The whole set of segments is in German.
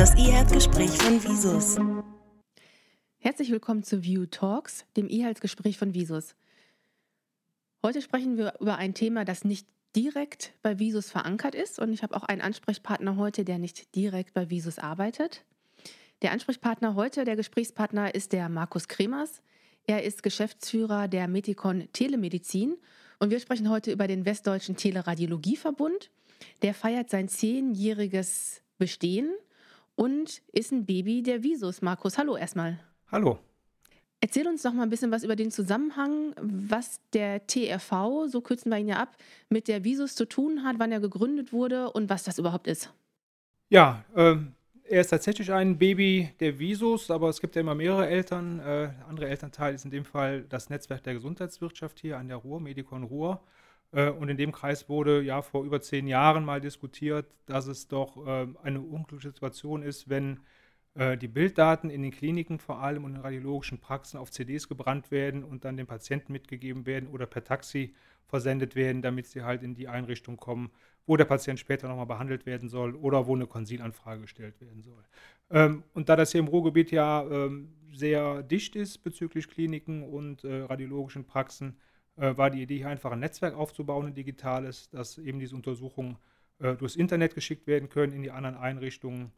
das E-Health-Gespräch von Visus. Herzlich willkommen zu View Talks, dem E-Health-Gespräch von Visus. Heute sprechen wir über ein Thema, das nicht direkt bei Visus verankert ist und ich habe auch einen Ansprechpartner heute, der nicht direkt bei Visus arbeitet. Der Ansprechpartner heute, der Gesprächspartner ist der Markus Kremers. Er ist Geschäftsführer der Metikon Telemedizin und wir sprechen heute über den Westdeutschen Teleradiologieverbund. Der feiert sein zehnjähriges Bestehen und ist ein Baby der Visus. Markus, hallo erstmal. Hallo. Erzähl uns doch mal ein bisschen was über den Zusammenhang, was der TRV, so kürzen wir ihn ja ab, mit der Visus zu tun hat, wann er gegründet wurde und was das überhaupt ist. Ja, ähm, er ist tatsächlich ein Baby der Visus, aber es gibt ja immer mehrere Eltern. Äh, andere Elternteil ist in dem Fall das Netzwerk der Gesundheitswirtschaft hier an der Ruhr, Medikon Ruhr. Äh, und in dem Kreis wurde ja vor über zehn Jahren mal diskutiert, dass es doch äh, eine unglückliche Situation ist, wenn äh, die Bilddaten in den Kliniken vor allem und in radiologischen Praxen auf CDs gebrannt werden und dann dem Patienten mitgegeben werden oder per Taxi versendet werden, damit sie halt in die Einrichtung kommen, wo der Patient später nochmal behandelt werden soll oder wo eine Konsilanfrage gestellt werden soll. Ähm, und da das hier im Ruhrgebiet ja ähm, sehr dicht ist bezüglich Kliniken und radiologischen Praxen, äh, war die Idee hier einfach ein Netzwerk aufzubauen, ein digitales, dass eben diese Untersuchungen äh, durchs Internet geschickt werden können in die anderen Einrichtungen.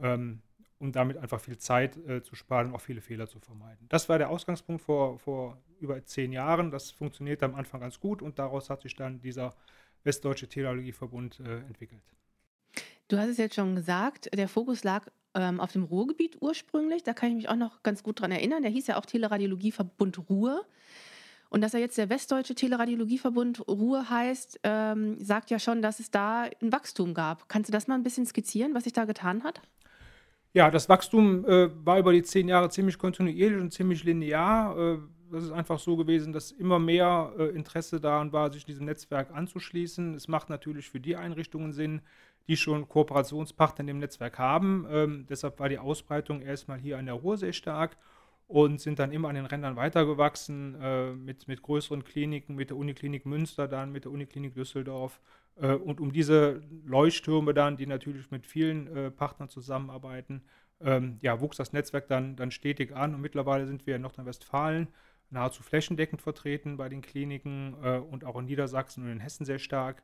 Ähm, um damit einfach viel Zeit äh, zu sparen und auch viele Fehler zu vermeiden. Das war der Ausgangspunkt vor, vor über zehn Jahren. Das funktionierte am Anfang ganz gut und daraus hat sich dann dieser Westdeutsche Telerologieverbund äh, entwickelt. Du hast es jetzt schon gesagt, der Fokus lag ähm, auf dem Ruhrgebiet ursprünglich. Da kann ich mich auch noch ganz gut dran erinnern. Der hieß ja auch Teleradiologieverbund Ruhr. Und dass er jetzt der Westdeutsche Teleradiologieverbund Ruhr heißt, ähm, sagt ja schon, dass es da ein Wachstum gab. Kannst du das mal ein bisschen skizzieren, was sich da getan hat? Ja, das Wachstum äh, war über die zehn Jahre ziemlich kontinuierlich und ziemlich linear. Äh, das ist einfach so gewesen, dass immer mehr äh, Interesse daran war, sich diesem Netzwerk anzuschließen. Es macht natürlich für die Einrichtungen Sinn, die schon Kooperationspartner in dem Netzwerk haben. Ähm, deshalb war die Ausbreitung erstmal hier an der Ruhr sehr stark und sind dann immer an den Rändern weitergewachsen äh, mit, mit größeren Kliniken, mit der Uniklinik Münster, dann mit der Uniklinik Düsseldorf. Äh, und um diese Leuchttürme dann, die natürlich mit vielen äh, Partnern zusammenarbeiten, ähm, ja, wuchs das Netzwerk dann, dann stetig an. Und mittlerweile sind wir in Nordrhein-Westfalen nahezu flächendeckend vertreten bei den Kliniken äh, und auch in Niedersachsen und in Hessen sehr stark.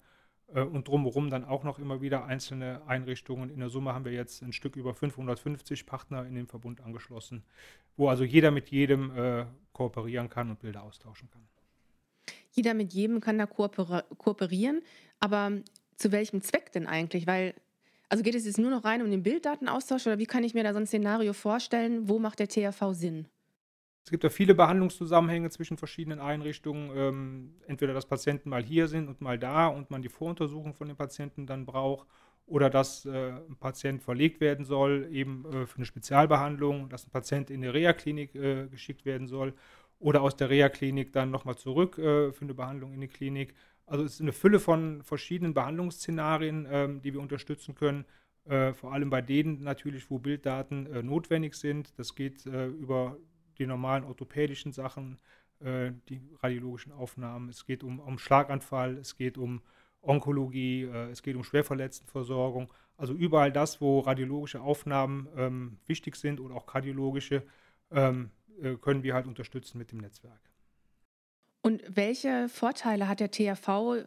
Äh, und drumherum dann auch noch immer wieder einzelne Einrichtungen. In der Summe haben wir jetzt ein Stück über 550 Partner in den Verbund angeschlossen, wo also jeder mit jedem äh, kooperieren kann und Bilder austauschen kann. Jeder mit jedem kann da kooperieren, aber zu welchem Zweck denn eigentlich? Weil, also geht es jetzt nur noch rein um den Bilddatenaustausch oder wie kann ich mir da so ein Szenario vorstellen? Wo macht der THV Sinn? Es gibt ja viele Behandlungszusammenhänge zwischen verschiedenen Einrichtungen. Ähm, entweder, dass Patienten mal hier sind und mal da und man die Voruntersuchung von den Patienten dann braucht oder dass äh, ein Patient verlegt werden soll, eben äh, für eine Spezialbehandlung, dass ein Patient in die Reha-Klinik äh, geschickt werden soll oder aus der Reha-Klinik dann nochmal zurück äh, für eine Behandlung in die Klinik. Also es ist eine Fülle von verschiedenen Behandlungsszenarien, ähm, die wir unterstützen können. Äh, vor allem bei denen natürlich, wo Bilddaten äh, notwendig sind. Das geht über die normalen orthopädischen Sachen, äh, die radiologischen Aufnahmen. Es geht um, um Schlaganfall, es geht um Onkologie, äh, es geht um Schwerverletztenversorgung. Also überall das, wo radiologische Aufnahmen ähm, wichtig sind oder auch kardiologische, ähm, äh, können wir halt unterstützen mit dem Netzwerk. Und welche Vorteile hat der THV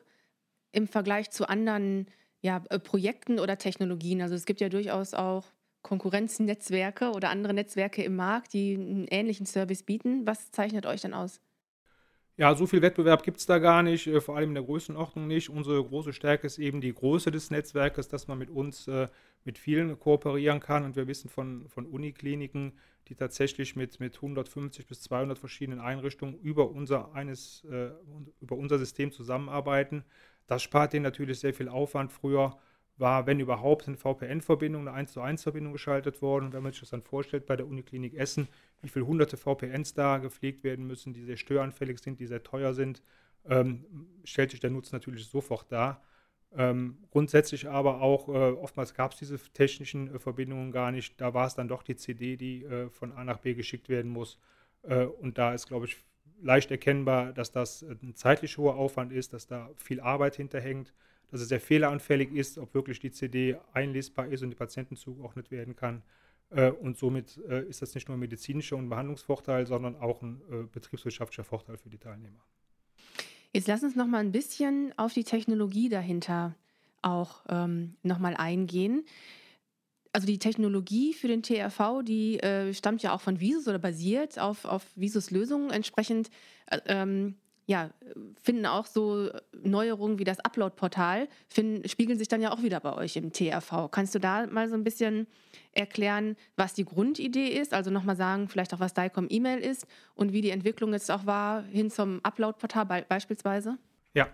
im Vergleich zu anderen ja, äh, Projekten oder Technologien? Also es gibt ja durchaus auch Konkurrenznetzwerke oder andere Netzwerke im Markt, die einen ähnlichen Service bieten. Was zeichnet euch dann aus? Ja, so viel Wettbewerb gibt es da gar nicht, äh, vor allem in der Größenordnung nicht. Unsere große Stärke ist eben die Größe des Netzwerkes, dass man mit uns äh, mit vielen kooperieren kann. Und wir wissen von, von Unikliniken, die tatsächlich mit, mit 150 bis 200 verschiedenen Einrichtungen über unser, eines, äh, über unser System zusammenarbeiten. Das spart denen natürlich sehr viel Aufwand. Früher war, wenn überhaupt, eine VPN-Verbindung, eine 1 zu 1 Verbindung geschaltet worden. Und wenn man sich das dann vorstellt bei der Uniklinik Essen, wie viele hunderte VPNs da gepflegt werden müssen, die sehr störanfällig sind, die sehr teuer sind, ähm, stellt sich der Nutzen natürlich sofort dar. Ähm, grundsätzlich aber auch, äh, oftmals gab es diese technischen äh, Verbindungen gar nicht. Da war es dann doch die CD, die äh, von A nach B geschickt werden muss. Äh, und da ist, glaube ich, leicht erkennbar, dass das ein zeitlich hoher Aufwand ist, dass da viel Arbeit hinterhängt dass es sehr fehleranfällig ist, ob wirklich die CD einlesbar ist und dem Patienten zugeordnet werden kann. Äh, und somit äh, ist das nicht nur ein medizinischer und Behandlungsvorteil, sondern auch ein äh, betriebswirtschaftlicher Vorteil für die Teilnehmer. Jetzt lass uns noch mal ein bisschen auf die Technologie dahinter auch ähm, noch mal eingehen. Also die Technologie für den TRV, die äh, stammt ja auch von Visus oder basiert auf, auf Visus Lösungen. Entsprechend äh, ähm, ja, finden auch so Neuerungen wie das Upload-Portal, spiegeln sich dann ja auch wieder bei euch im TRV. Kannst du da mal so ein bisschen erklären, was die Grundidee ist? Also nochmal sagen, vielleicht auch, was DICOM E-Mail ist und wie die Entwicklung jetzt auch war hin zum Upload-Portal be beispielsweise? Ja,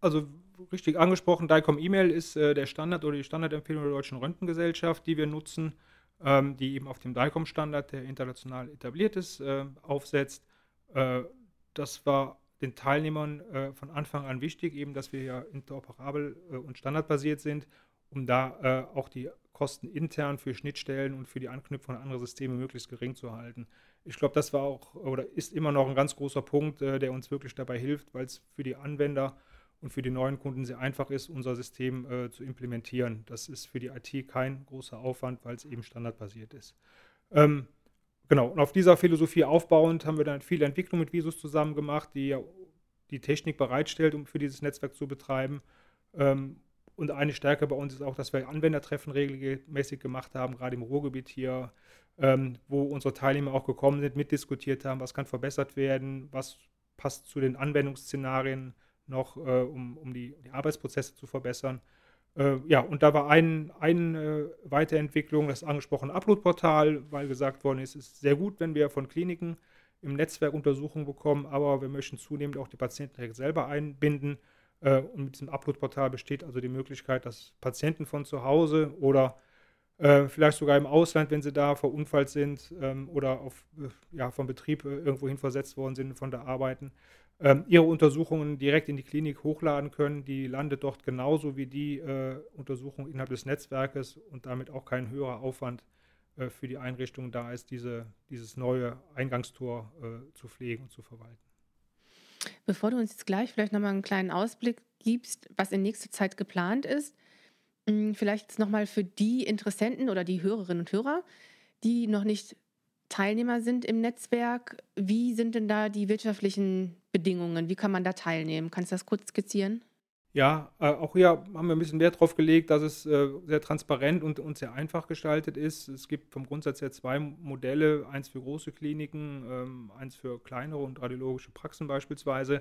also richtig angesprochen, DICOM E-Mail ist äh, der Standard oder die Standardempfehlung der Deutschen Röntgengesellschaft, die wir nutzen, ähm, die eben auf dem DICOM-Standard, der international etabliert ist, äh, aufsetzt. Äh, das war den Teilnehmern äh, von Anfang an wichtig, eben, dass wir ja interoperabel äh, und standardbasiert sind, um da äh, auch die Kosten intern für Schnittstellen und für die Anknüpfung an andere Systeme möglichst gering zu halten. Ich glaube, das war auch oder ist immer noch ein ganz großer Punkt, äh, der uns wirklich dabei hilft, weil es für die Anwender und für die neuen Kunden sehr einfach ist, unser System äh, zu implementieren. Das ist für die IT kein großer Aufwand, weil es eben standardbasiert ist. Ähm, Genau, und auf dieser Philosophie aufbauend haben wir dann viele Entwicklungen mit Visus zusammen gemacht, die ja die Technik bereitstellt, um für dieses Netzwerk zu betreiben. Ähm, und eine Stärke bei uns ist auch, dass wir Anwendertreffen regelmäßig gemacht haben, gerade im Ruhrgebiet hier, ähm, wo unsere Teilnehmer auch gekommen sind, mitdiskutiert haben, was kann verbessert werden, was passt zu den Anwendungsszenarien noch, äh, um, um die, die Arbeitsprozesse zu verbessern. Äh, ja, und da war ein, eine äh, Weiterentwicklung, das angesprochene Upload-Portal, weil gesagt worden ist, es ist sehr gut, wenn wir von Kliniken im Netzwerk Untersuchungen bekommen, aber wir möchten zunehmend auch die Patienten direkt selber einbinden. Äh, und mit diesem Upload-Portal besteht also die Möglichkeit, dass Patienten von zu Hause oder äh, vielleicht sogar im Ausland, wenn sie da verunfallt sind ähm, oder auf, äh, ja, vom Betrieb äh, irgendwo hin versetzt worden sind von der Arbeiten, ähm, ihre Untersuchungen direkt in die Klinik hochladen können. Die landet dort genauso wie die äh, Untersuchung innerhalb des Netzwerkes und damit auch kein höherer Aufwand äh, für die Einrichtung da ist, diese, dieses neue Eingangstor äh, zu pflegen und zu verwalten. Bevor du uns jetzt gleich vielleicht nochmal einen kleinen Ausblick gibst, was in nächster Zeit geplant ist, hm, vielleicht nochmal für die Interessenten oder die Hörerinnen und Hörer, die noch nicht Teilnehmer sind im Netzwerk. Wie sind denn da die wirtschaftlichen Bedingungen? Wie kann man da teilnehmen? Kannst du das kurz skizzieren? Ja, äh, auch hier haben wir ein bisschen Wert darauf gelegt, dass es äh, sehr transparent und, und sehr einfach gestaltet ist. Es gibt vom Grundsatz her zwei Modelle, eins für große Kliniken, ähm, eins für kleinere und radiologische Praxen beispielsweise.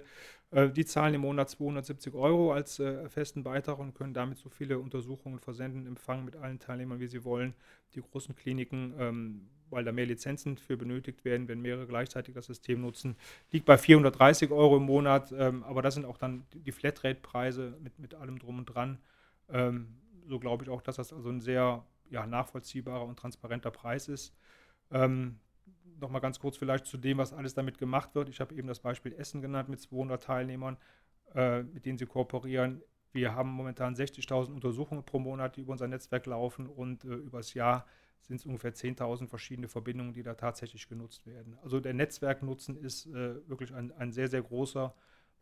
Äh, die zahlen im Monat 270 Euro als äh, festen Beitrag und können damit so viele Untersuchungen versenden, empfangen mit allen Teilnehmern, wie sie wollen. Die großen Kliniken ähm, weil da mehr Lizenzen für benötigt werden, wenn mehrere gleichzeitig das System nutzen, liegt bei 430 Euro im Monat. Ähm, aber das sind auch dann die Flatrate-Preise mit, mit allem drum und dran. Ähm, so glaube ich auch, dass das also ein sehr ja, nachvollziehbarer und transparenter Preis ist. Ähm, Nochmal ganz kurz vielleicht zu dem, was alles damit gemacht wird. Ich habe eben das Beispiel Essen genannt mit 200 Teilnehmern, äh, mit denen sie kooperieren. Wir haben momentan 60.000 Untersuchungen pro Monat, die über unser Netzwerk laufen und äh, übers Jahr sind es ungefähr 10.000 verschiedene Verbindungen, die da tatsächlich genutzt werden. Also der Netzwerknutzen ist äh, wirklich ein, ein sehr, sehr großer,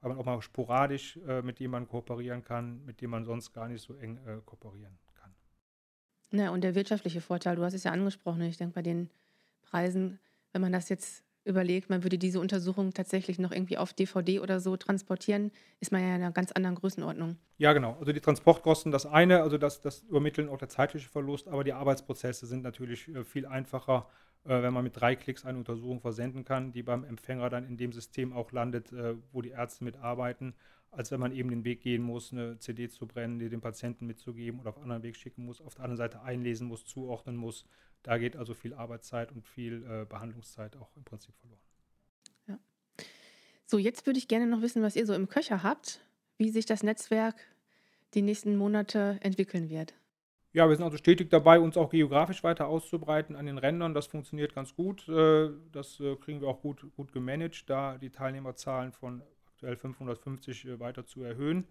weil man auch mal sporadisch äh, mit jemandem kooperieren kann, mit dem man sonst gar nicht so eng äh, kooperieren kann. Ja, und der wirtschaftliche Vorteil, du hast es ja angesprochen, ich denke bei den Preisen, wenn man das jetzt überlegt, man würde diese Untersuchung tatsächlich noch irgendwie auf DVD oder so transportieren, ist man ja in einer ganz anderen Größenordnung. Ja, genau. Also die Transportkosten, das eine, also das, das Übermitteln auch der zeitliche Verlust, aber die Arbeitsprozesse sind natürlich äh, viel einfacher, äh, wenn man mit drei Klicks eine Untersuchung versenden kann, die beim Empfänger dann in dem System auch landet, äh, wo die Ärzte mitarbeiten, als wenn man eben den Weg gehen muss, eine CD zu brennen, die dem Patienten mitzugeben oder auf anderen Weg schicken muss, auf der anderen Seite einlesen muss, zuordnen muss. Da geht also viel Arbeitszeit und viel äh, Behandlungszeit auch im Prinzip verloren. Ja. So, jetzt würde ich gerne noch wissen, was ihr so im Köcher habt, wie sich das Netzwerk die nächsten Monate entwickeln wird. Ja, wir sind also stetig dabei, uns auch geografisch weiter auszubreiten an den Rändern. Das funktioniert ganz gut. Äh, das äh, kriegen wir auch gut, gut gemanagt, da die Teilnehmerzahlen von aktuell 550 äh, weiter zu erhöhen.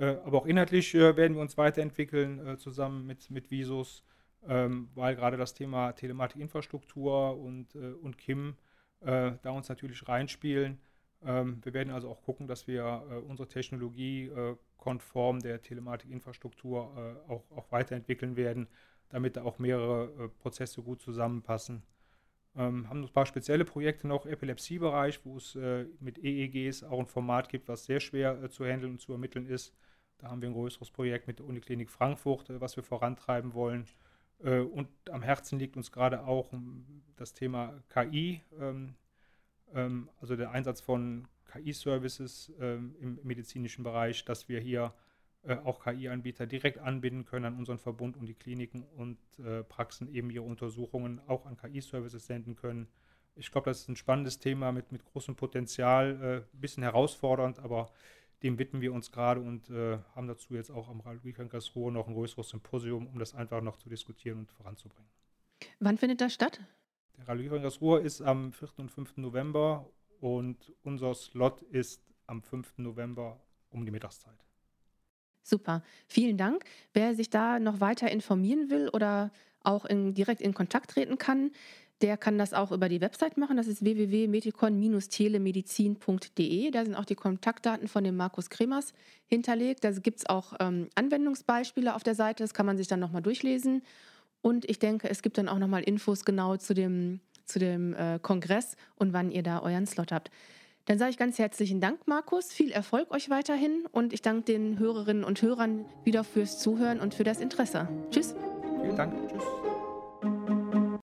Aber auch inhaltlich werden wir uns weiterentwickeln zusammen mit, mit Visus ähm, weil gerade das Thema Telematikinfrastruktur und, äh, und KIM äh, da uns natürlich reinspielen. Ähm, wir werden also auch gucken, dass wir äh, unsere Technologie äh, konform der Telematikinfrastruktur äh, auch, auch weiterentwickeln werden, damit da auch mehrere äh, Prozesse gut zusammenpassen. Ähm, haben ein paar spezielle Projekte noch, Epilepsiebereich, wo es mit EEGs auch ein Format gibt, was sehr schwer zu handeln und zu ermitteln ist. Da haben wir ein größeres Projekt mit der Uniklinik Frankfurt, was wir vorantreiben wollen. Äh, und am Herzen liegt uns gerade auch das Thema KI, ähm, ähm, also der Einsatz von KI-Services ähm, im medizinischen Bereich, dass wir hier äh, auch KI-Anbieter direkt anbinden können an unseren Verbund und die Kliniken und äh, Praxen eben ihre Untersuchungen auch an KI-Services senden können. Ich glaube, das ist ein spannendes Thema mit, mit großem Potenzial, ein bisschen herausfordernd, aber dem widmen wir uns gerade und äh, haben dazu jetzt auch am Rallye-Kongress Ruhr noch ein größeres Symposium, um das einfach noch zu diskutieren und voranzubringen. Wann findet das statt? Der Rallye-Kongress Ruhr ist am 4. und 5. November und unser Slot ist am 5. November um die Mittagszeit. Super, vielen Dank. Wer sich da noch weiter informieren will oder auch in, direkt in Kontakt treten kann, der kann das auch über die Website machen. Das ist www.metikon-telemedizin.de. Da sind auch die Kontaktdaten von dem Markus Kremers hinterlegt. Da gibt es auch ähm, Anwendungsbeispiele auf der Seite. Das kann man sich dann nochmal durchlesen. Und ich denke, es gibt dann auch nochmal Infos genau zu dem, zu dem äh, Kongress und wann ihr da euren Slot habt. Dann sage ich ganz herzlichen Dank, Markus. Viel Erfolg euch weiterhin und ich danke den Hörerinnen und Hörern wieder fürs Zuhören und für das Interesse. Tschüss. Vielen Dank. Tschüss.